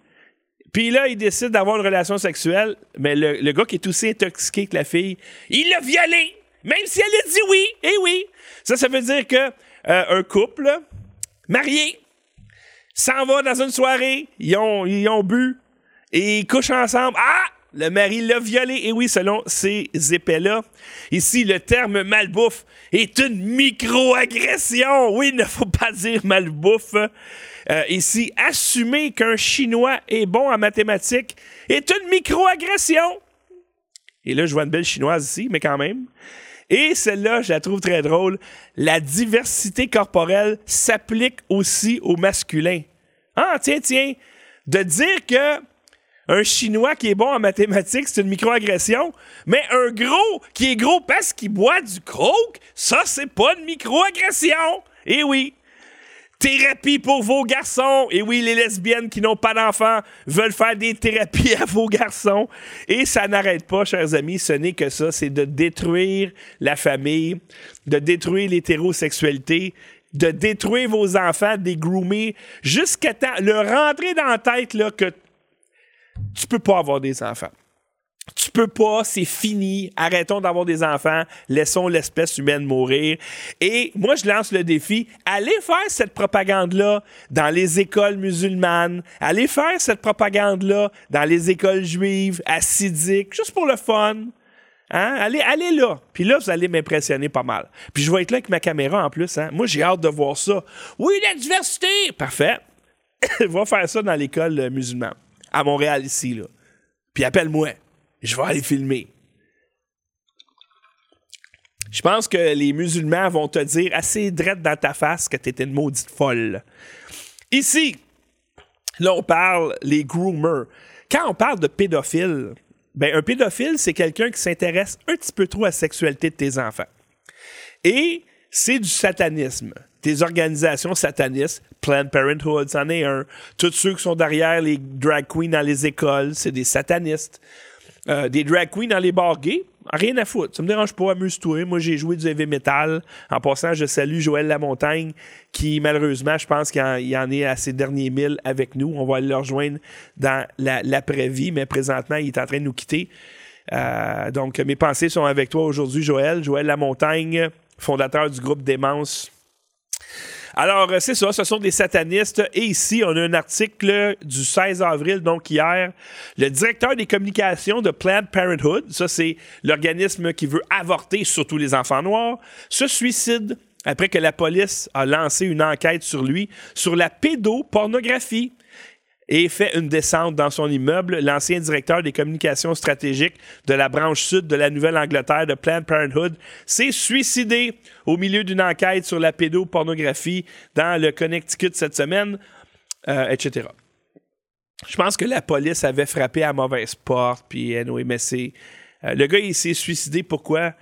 puis là, il décide d'avoir une relation sexuelle, mais le, gars qui est aussi intoxiqué que la fille, il l'a violé, même si elle a dit oui, et eh oui. Ça, ça veut dire que euh, un couple marié s'en va dans une soirée, ils ont, ils ont bu, et ils couchent ensemble. Ah! Le mari l'a violé, et oui, selon ces épais-là. Ici, le terme malbouffe est une microagression. Oui, ne faut pas dire malbouffe. Euh, ici, assumer qu'un Chinois est bon en mathématiques est une microagression. Et là, je vois une belle chinoise ici, mais quand même. Et celle-là, je la trouve très drôle. La diversité corporelle s'applique aussi au masculin. Ah, tiens, tiens. De dire que un Chinois qui est bon en mathématiques, c'est une microagression. Mais un gros qui est gros parce qu'il boit du coke, ça, c'est pas une microagression. Eh oui. Thérapie pour vos garçons. Et oui, les lesbiennes qui n'ont pas d'enfants veulent faire des thérapies à vos garçons. Et ça n'arrête pas, chers amis. Ce n'est que ça. C'est de détruire la famille, de détruire l'hétérosexualité, de détruire vos enfants, des groomer, jusqu'à temps, leur rentrer dans la tête que tu peux pas avoir des enfants. Tu peux pas, c'est fini. Arrêtons d'avoir des enfants. Laissons l'espèce humaine mourir. Et moi, je lance le défi. Allez faire cette propagande-là dans les écoles musulmanes. Allez faire cette propagande-là dans les écoles juives, assidiques, juste pour le fun. Hein? Allez, allez là. Puis là, vous allez m'impressionner pas mal. Puis je vais être là avec ma caméra en plus. Hein? Moi, j'ai hâte de voir ça. Oui, la diversité! Parfait. Va faire ça dans l'école musulmane à Montréal ici. Puis appelle-moi. Je vais aller filmer. Je pense que les musulmans vont te dire assez drette dans ta face que t'étais une maudite folle. Ici, là, on parle les groomers. Quand on parle de pédophile, ben, un pédophile, c'est quelqu'un qui s'intéresse un petit peu trop à la sexualité de tes enfants. Et c'est du satanisme des organisations satanistes. Planned Parenthood, c'en est un. Tous ceux qui sont derrière les drag queens dans les écoles, c'est des satanistes. Euh, des drag queens dans les bars gays, rien à foutre. Ça me dérange pas, amuse-toi. Moi, j'ai joué du heavy metal. En passant, je salue Joël Lamontagne, qui, malheureusement, je pense qu'il en est à ses derniers milles avec nous. On va aller le rejoindre dans l'après-vie, mais présentement, il est en train de nous quitter. Euh, donc, mes pensées sont avec toi aujourd'hui, Joël. Joël Lamontagne, fondateur du groupe Démence alors, euh, c'est ça, ce sont des satanistes. Et ici, on a un article du 16 avril, donc hier. Le directeur des communications de Planned Parenthood, ça c'est l'organisme qui veut avorter surtout les enfants noirs, se suicide après que la police a lancé une enquête sur lui sur la pédopornographie et fait une descente dans son immeuble. L'ancien directeur des communications stratégiques de la branche sud de la Nouvelle-Angleterre de Planned Parenthood s'est suicidé au milieu d'une enquête sur la pédopornographie dans le Connecticut cette semaine, euh, etc. Je pense que la police avait frappé à mauvaise porte, puis c'est... Euh, le gars, il s'est suicidé, pourquoi?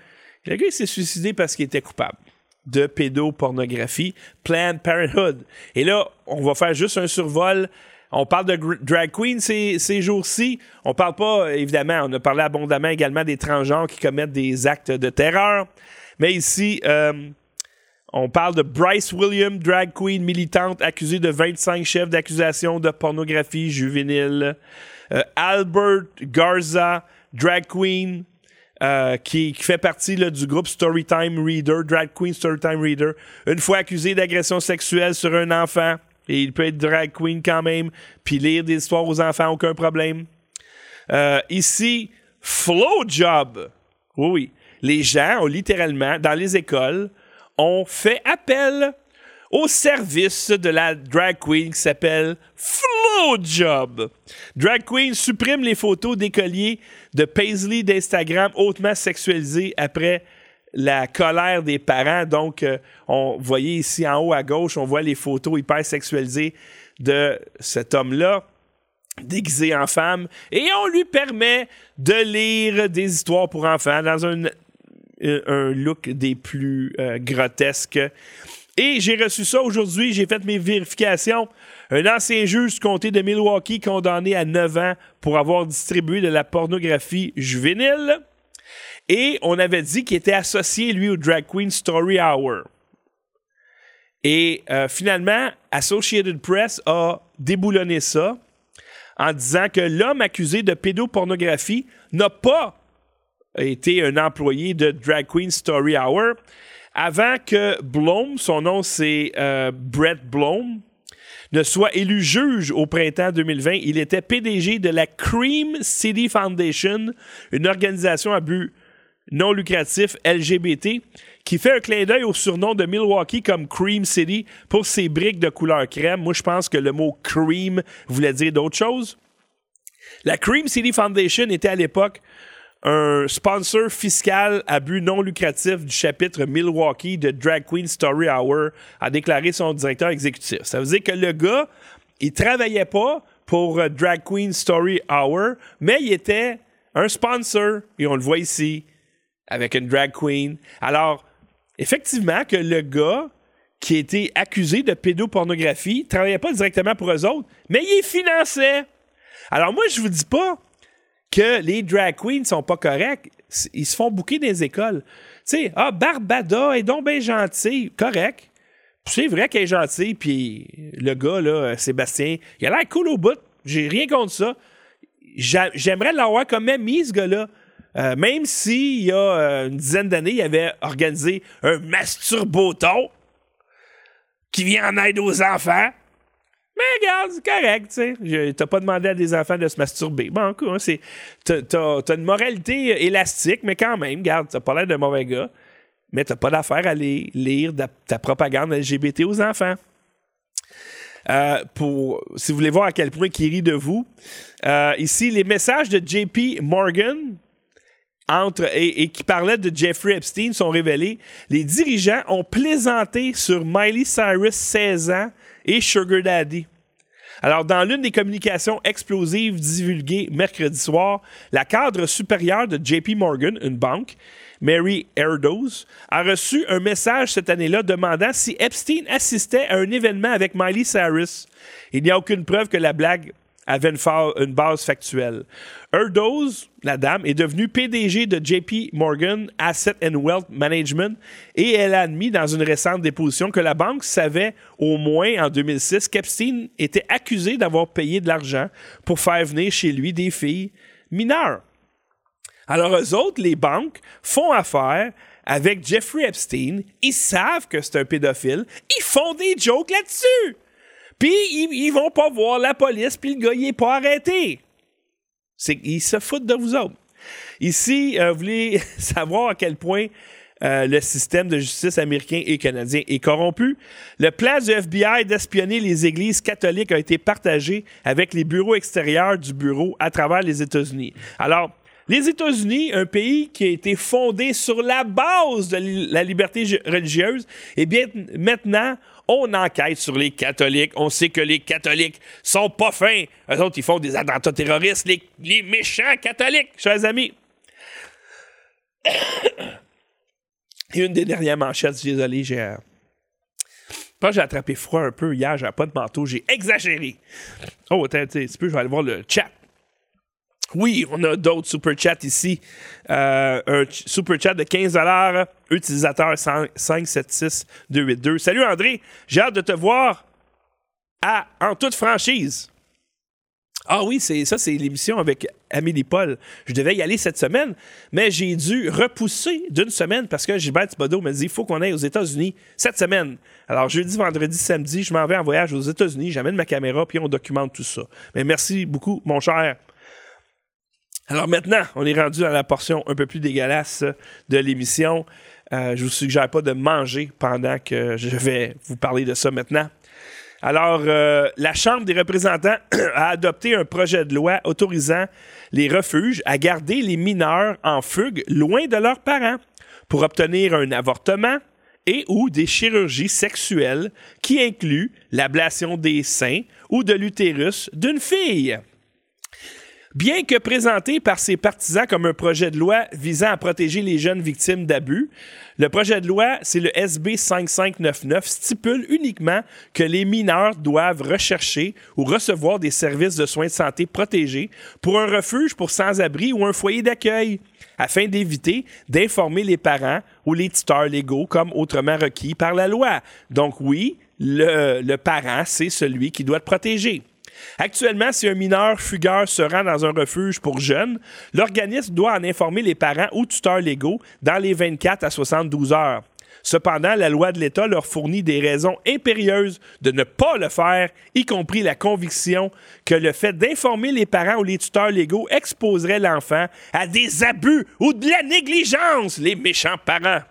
Le gars, il s'est suicidé parce qu'il était coupable de pédopornographie, Planned Parenthood. Et là, on va faire juste un survol on parle de drag queen ces, jours-ci. On parle pas, évidemment, on a parlé abondamment également des transgenres qui commettent des actes de terreur. Mais ici, euh, On parle de Bryce Williams, drag queen militante accusée de 25 chefs d'accusation de pornographie juvénile. Euh, Albert Garza, drag queen, euh, qui, fait partie du groupe Storytime Reader, Drag Queen Storytime Reader, une fois accusé d'agression sexuelle sur un enfant. Et il peut être drag queen quand même, puis lire des histoires aux enfants, aucun problème. Euh, ici, Flow Job. Oui. Les gens ont littéralement, dans les écoles, ont fait appel au service de la drag queen qui s'appelle Flowjob. Drag queen supprime les photos d'écoliers de Paisley d'Instagram hautement sexualisés après la colère des parents. Donc, euh, on voyez ici en haut à gauche, on voit les photos hyper sexualisées de cet homme-là déguisé en femme et on lui permet de lire des histoires pour enfants dans un, un look des plus euh, grotesques. Et j'ai reçu ça aujourd'hui, j'ai fait mes vérifications. Un ancien juge du comté de Milwaukee condamné à 9 ans pour avoir distribué de la pornographie juvénile. Et on avait dit qu'il était associé, lui, au Drag Queen Story Hour. Et euh, finalement, Associated Press a déboulonné ça en disant que l'homme accusé de pédopornographie n'a pas été un employé de Drag Queen Story Hour, avant que Blom, son nom c'est euh, Brett Blom, ne soit élu juge au printemps 2020, il était PDG de la Cream City Foundation, une organisation à but non lucratif LGBT qui fait un clin d'œil au surnom de Milwaukee comme Cream City pour ses briques de couleur crème. Moi, je pense que le mot cream voulait dire d'autres choses. La Cream City Foundation était à l'époque un sponsor fiscal à but non lucratif du chapitre Milwaukee de Drag Queen Story Hour, a déclaré son directeur exécutif. Ça veut dire que le gars, il travaillait pas pour euh, Drag Queen Story Hour, mais il était un sponsor, et on le voit ici, avec une drag queen. Alors, effectivement, que le gars qui été accusé de pédopornographie travaillait pas directement pour eux autres, mais il finançait. Alors moi, je vous dis pas que les drag queens sont pas corrects. Ils se font bouquer des écoles. Tu sais, ah, Barbada est donc bien gentil. Correct. C'est vrai qu'elle est gentille, puis le gars, là, Sébastien, il a l'air cool au bout. J'ai rien contre ça. J'aimerais l'avoir comme ami, ce gars-là. Euh, même s'il y a euh, une dizaine d'années, il avait organisé un masturboton qui vient en aide aux enfants. Mais regarde, c'est correct, tu sais. T'as pas demandé à des enfants de se masturber. Bon, cool, c'est. T'as une moralité élastique, mais quand même, regarde, t'as pas l'air d'un mauvais gars. Mais t'as pas d'affaire à aller lire ta propagande LGBT aux enfants. Euh, pour, si vous voulez voir à quel point il rit de vous, euh, ici, les messages de JP Morgan entre, et, qui parlaient de Jeffrey Epstein sont révélés. Les dirigeants ont plaisanté sur Miley Cyrus, 16 ans, et Sugar Daddy. Alors, dans l'une des communications explosives divulguées mercredi soir, la cadre supérieure de JP Morgan, une banque, Mary Erdos, a reçu un message cette année-là demandant si Epstein assistait à un événement avec Miley Cyrus. Il n'y a aucune preuve que la blague avait une, base factuelle. Erdos, la dame, est devenue PDG de JP Morgan Asset and Wealth Management et elle a admis dans une récente déposition que la banque savait au moins en 2006 qu'Epstein était accusé d'avoir payé de l'argent pour faire venir chez lui des filles mineures. Alors, eux autres, les banques, font affaire avec Jeffrey Epstein. Ils savent que c'est un pédophile. Ils font des jokes là-dessus. Puis ils, vont pas voir la police, puis le gars, il est pas arrêté. C'est, ils se foutent de vous autres. Ici, euh, vous voulez savoir à quel point euh, le système de justice américain et canadien est corrompu. Le plan du FBI d'espionner les églises catholiques a été partagé avec les bureaux extérieurs du bureau à travers les États-Unis. Alors, les États-Unis, un pays qui a été fondé sur la base de la liberté religieuse, eh bien, maintenant, on enquête sur les catholiques. On sait que les catholiques sont pas fins. Eux autres, ils font des attentats terroristes. Les, méchants catholiques, chers amis. Et une des dernières manchettes, désolé, j'ai. Pas j'ai attrapé froid un peu hier, j'avais pas de manteau, j'ai exagéré. Oh, attends, un petit peu, je vais aller voir le chat. Oui, on a d'autres super chats ici. Euh, un super chat de 15 utilisateur 576-282. Salut André, j'ai hâte de te voir en toute franchise. Ah oui, c'est ça, c'est l'émission avec Amélie Paul. Je devais y aller cette semaine, mais j'ai dû repousser d'une semaine parce que Gilbert Thibodeau m'a dit il faut qu'on aille aux États-Unis cette semaine. Alors, jeudi, vendredi, samedi, je m'en vais en voyage aux États-Unis, j'amène ma caméra, puis on documente tout ça. Mais merci beaucoup, mon cher. Alors maintenant, on est rendu à la portion un peu plus dégueulasse de l'émission. Euh, je vous suggère pas de manger pendant que je vais vous parler de ça maintenant. Alors, euh, la Chambre des représentants a adopté un projet de loi autorisant les refuges à garder les mineurs en fugue loin de leurs parents pour obtenir un avortement et ou des chirurgies sexuelles qui incluent l'ablation des seins ou de l'utérus d'une fille. Bien que présenté par ses partisans comme un projet de loi visant à protéger les jeunes victimes d'abus, le projet de loi, c'est le SB 5599, stipule uniquement que les mineurs doivent rechercher ou recevoir des services de soins de santé protégés pour un refuge pour sans-abri ou un foyer d'accueil, afin d'éviter d'informer les parents ou les tuteurs légaux comme autrement requis par la loi. Donc oui, le, le parent, c'est celui qui doit être protégé. Actuellement, si un mineur fugueur se rend dans un refuge pour jeunes, l'organisme doit en informer les parents ou tuteurs légaux dans les 24 à 72 heures. Cependant, la loi de l'État leur fournit des raisons impérieuses de ne pas le faire, y compris la conviction que le fait d'informer les parents ou les tuteurs légaux exposerait l'enfant à des abus ou de la négligence, les méchants parents.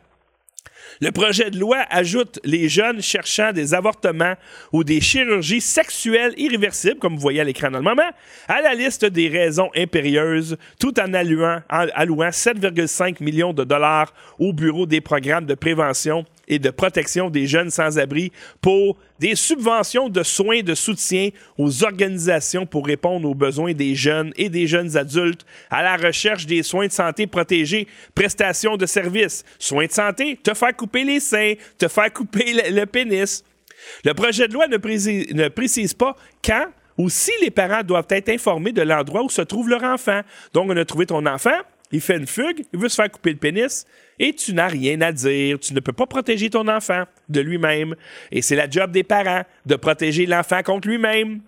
Le projet de loi ajoute les jeunes cherchant des avortements ou des chirurgies sexuelles irréversibles, comme vous voyez à l'écran dans le moment, à la liste des raisons impérieuses, tout en allouant, en allouant 7,5 millions de dollars au Bureau des programmes de prévention et de protection des jeunes sans-abri pour des subventions de soins de soutien aux organisations pour répondre aux besoins des jeunes et des jeunes adultes à la recherche des soins de santé protégés, prestations de services, soins de santé, te faire couper les seins, te faire couper le, pénis. Le projet de loi ne précise, ne précise pas quand ou si les parents doivent être informés de l'endroit où se trouve leur enfant. Donc, on a trouvé ton enfant, il fait une fugue, il veut se faire couper le pénis, et tu n'as rien à dire. Tu ne peux pas protéger ton enfant de lui-même. Et c'est la job des parents de protéger l'enfant contre lui-même.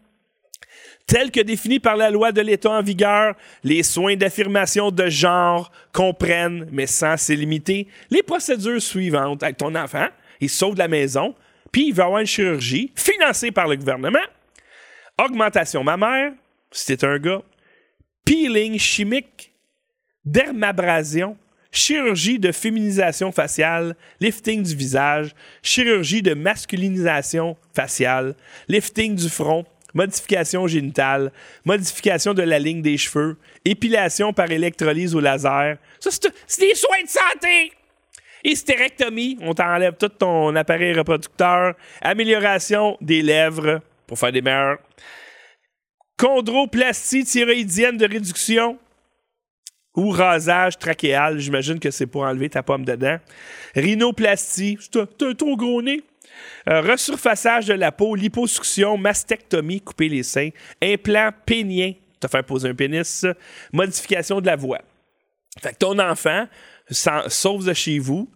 Tel que défini par la loi de l'État en vigueur, les soins d'affirmation de genre comprennent, mais sans s'illimiter, les procédures suivantes avec ton enfant. Il sauve de la maison, puis il va avoir une chirurgie financée par le gouvernement, augmentation mammaire, si un gars, peeling chimique, dermabrasion, chirurgie de féminisation faciale, lifting du visage, chirurgie de masculinisation faciale, lifting du front, modification génitale, modification de la ligne des cheveux, épilation par électrolyse au laser. Ça, c'est des soins de santé! Hystérectomie, on t'enlève tout ton appareil reproducteur. Amélioration des lèvres pour faire des meilleurs. Chondroplastie thyroïdienne de réduction ou rasage trachéal, j'imagine que c'est pour enlever ta pomme dedans. Rhinoplastie, t'as un trop gros nez. Euh, resurfaçage de la peau, liposuction, mastectomie, couper les seins, implant pénien, te faire poser un pénis, modification de la voix. Fait que ton enfant, sauf de chez vous,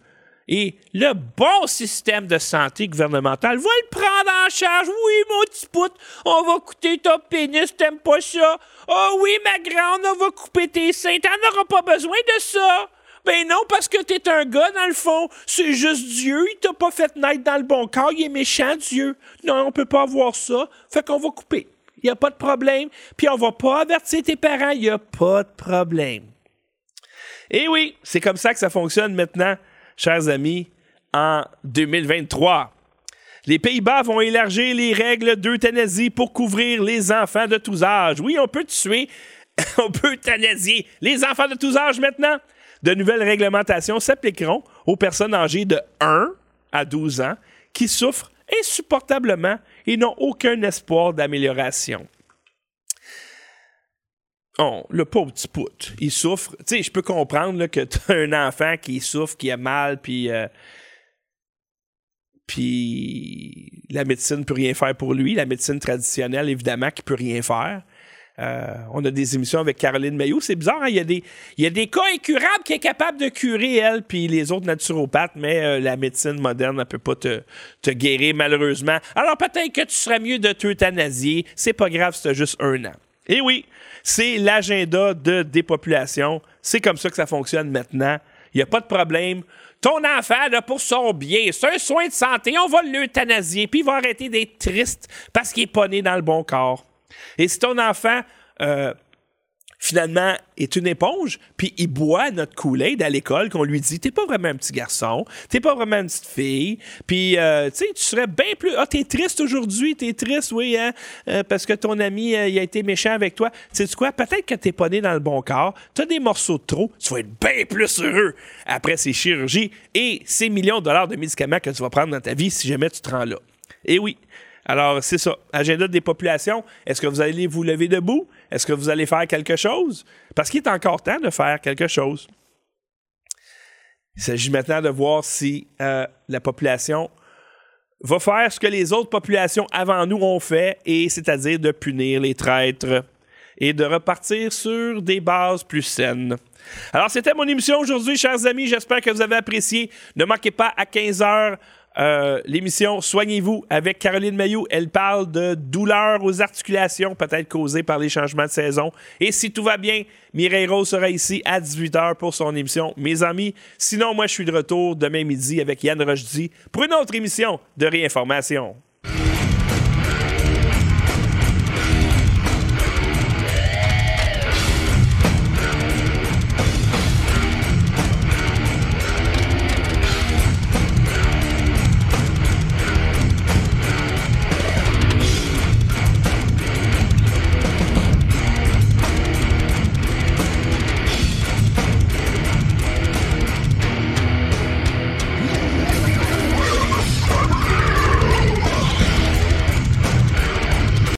et le bon système de santé gouvernemental va le prendre en charge. Oui, mon petit pote, on va couper ton pénis, t'aimes pas ça? Oh oui, ma grande, on va couper tes seins, t'en auras pas besoin de ça. Ben non, parce que t'es un gars, dans le fond. C'est juste Dieu, il t'a pas fait naître dans le bon corps, il est méchant, Dieu. Non, on peut pas avoir ça. Fait qu'on va couper. Il a pas de problème. Puis on va pas avertir tes parents, il a pas de problème. Et oui, c'est comme ça que ça fonctionne maintenant chers amis, en 2023. Les Pays-Bas vont élargir les règles d'euthanasie pour couvrir les enfants de tous âges. Oui, on peut tuer, on peut euthanasier les enfants de tous âges maintenant. De nouvelles réglementations s'appliqueront aux personnes âgées de 1 à 12 ans qui souffrent insupportablement et n'ont aucun espoir d'amélioration. Oh, le pauvre petit pout, il souffre. Tu sais, je peux comprendre que tu as un enfant qui souffre, qui a mal, puis. Euh, puis la médecine ne peut rien faire pour lui. La médecine traditionnelle, évidemment, qui peut rien faire. Euh, on a des émissions avec Caroline Mayou. C'est bizarre, hein? il, y a des, il y a des cas incurables qui est capable de curer, elle, puis les autres naturopathes, mais euh, la médecine moderne ne peut pas te, te, guérir, malheureusement. Alors peut-être que tu serais mieux de t'euthanasier. C'est pas grave, c'est juste un an. Et oui, c'est l'agenda de dépopulation. C'est comme ça que ça fonctionne maintenant. Il n'y a pas de problème. Ton enfant, là, pour son bien, c'est un soin de santé, on va l'euthanasier, puis il va arrêter d'être triste parce qu'il n'est pas né dans le bon corps. Et si ton enfant, euh, finalement, est une éponge, puis il boit notre Kool-Aid à l'école, qu'on lui dit T'es pas vraiment un petit garçon, t'es pas vraiment une petite fille, puis euh, tu serais bien plus. Ah, t'es triste aujourd'hui, t'es triste, oui, hein, euh, parce que ton ami, il a été méchant avec toi. Tu sais quoi? Peut-être que t'es pas né dans le bon corps, t'as des morceaux de trop, tu vas être bien plus heureux après ces chirurgies et ces millions de dollars de médicaments que tu vas prendre dans ta vie si jamais tu te rends là. Et oui, alors, c'est ça. Agenda des populations. Est-ce que vous allez vous lever debout? Est-ce que vous allez faire quelque chose? Parce qu'il est encore temps de faire quelque chose. Il s'agit maintenant de voir si euh, la population va faire ce que les autres populations avant nous ont fait, et c'est-à-dire de punir les traîtres et de repartir sur des bases plus saines. Alors, c'était mon émission aujourd'hui, chers amis. J'espère que vous avez apprécié. Ne manquez pas à 15 heures euh, l'émission Soignez-vous avec Caroline Mayou. Elle parle de douleurs aux articulations, peut-être causées par les changements de saison. Et si tout va bien, Mireille Rose sera ici à 18h pour son émission. Mes amis, sinon, moi, je suis de retour demain midi avec Yann Rochdy pour une autre émission de réinformation.